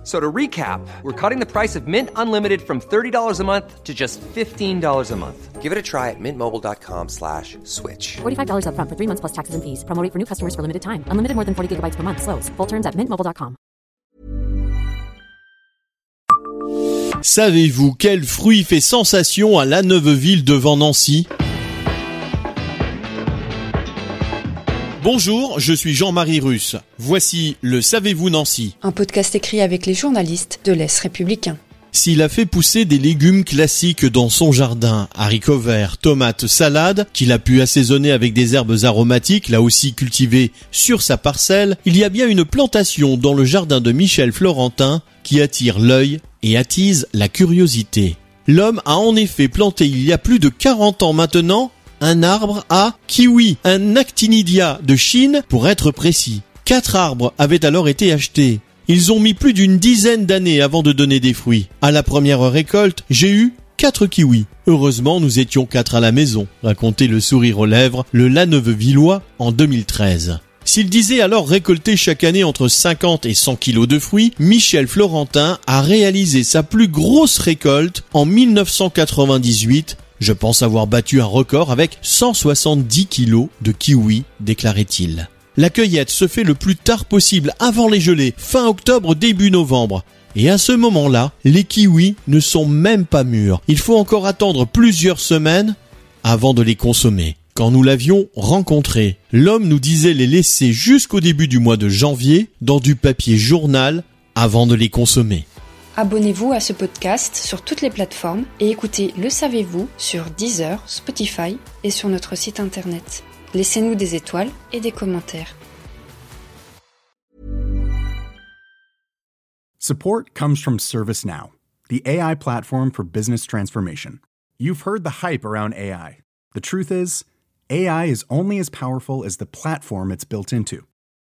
F- So to recap, we're cutting the price of Mint Unlimited from $30 a month to just $15 a month. Give it a try at mintmobile.com slash switch. $45 upfront for three months plus taxes and fees. Promo rate for new customers for limited time. Unlimited more than 40 gigabytes per month. Slows. Full terms at mintmobile.com. Savez-vous quel fruit fait sensation à la Neuveville devant Nancy Bonjour, je suis Jean-Marie Russe. Voici le Savez-vous Nancy Un podcast écrit avec les journalistes de l'Est républicain. S'il a fait pousser des légumes classiques dans son jardin, haricots verts, tomates, salades, qu'il a pu assaisonner avec des herbes aromatiques, là aussi cultivées sur sa parcelle, il y a bien une plantation dans le jardin de Michel Florentin qui attire l'œil et attise la curiosité. L'homme a en effet planté il y a plus de 40 ans maintenant un arbre à kiwi, un actinidia de Chine pour être précis. Quatre arbres avaient alors été achetés. Ils ont mis plus d'une dizaine d'années avant de donner des fruits. À la première récolte, j'ai eu quatre kiwis. Heureusement, nous étions quatre à la maison, racontait le sourire aux lèvres le Laneuve-Villois en 2013. S'il disait alors récolter chaque année entre 50 et 100 kilos de fruits, Michel Florentin a réalisé sa plus grosse récolte en 1998. Je pense avoir battu un record avec 170 kilos de kiwis, déclarait-il. La cueillette se fait le plus tard possible avant les gelées, fin octobre, début novembre. Et à ce moment-là, les kiwis ne sont même pas mûrs. Il faut encore attendre plusieurs semaines avant de les consommer. Quand nous l'avions rencontré, l'homme nous disait les laisser jusqu'au début du mois de janvier dans du papier journal avant de les consommer. Abonnez-vous à ce podcast sur toutes les plateformes et écoutez Le Savez-vous sur Deezer, Spotify et sur notre site internet. Laissez-nous des étoiles et des commentaires. Support comes from ServiceNow, the AI platform for business transformation. You've heard the hype around AI. The truth is, AI is only as powerful as the platform it's built into.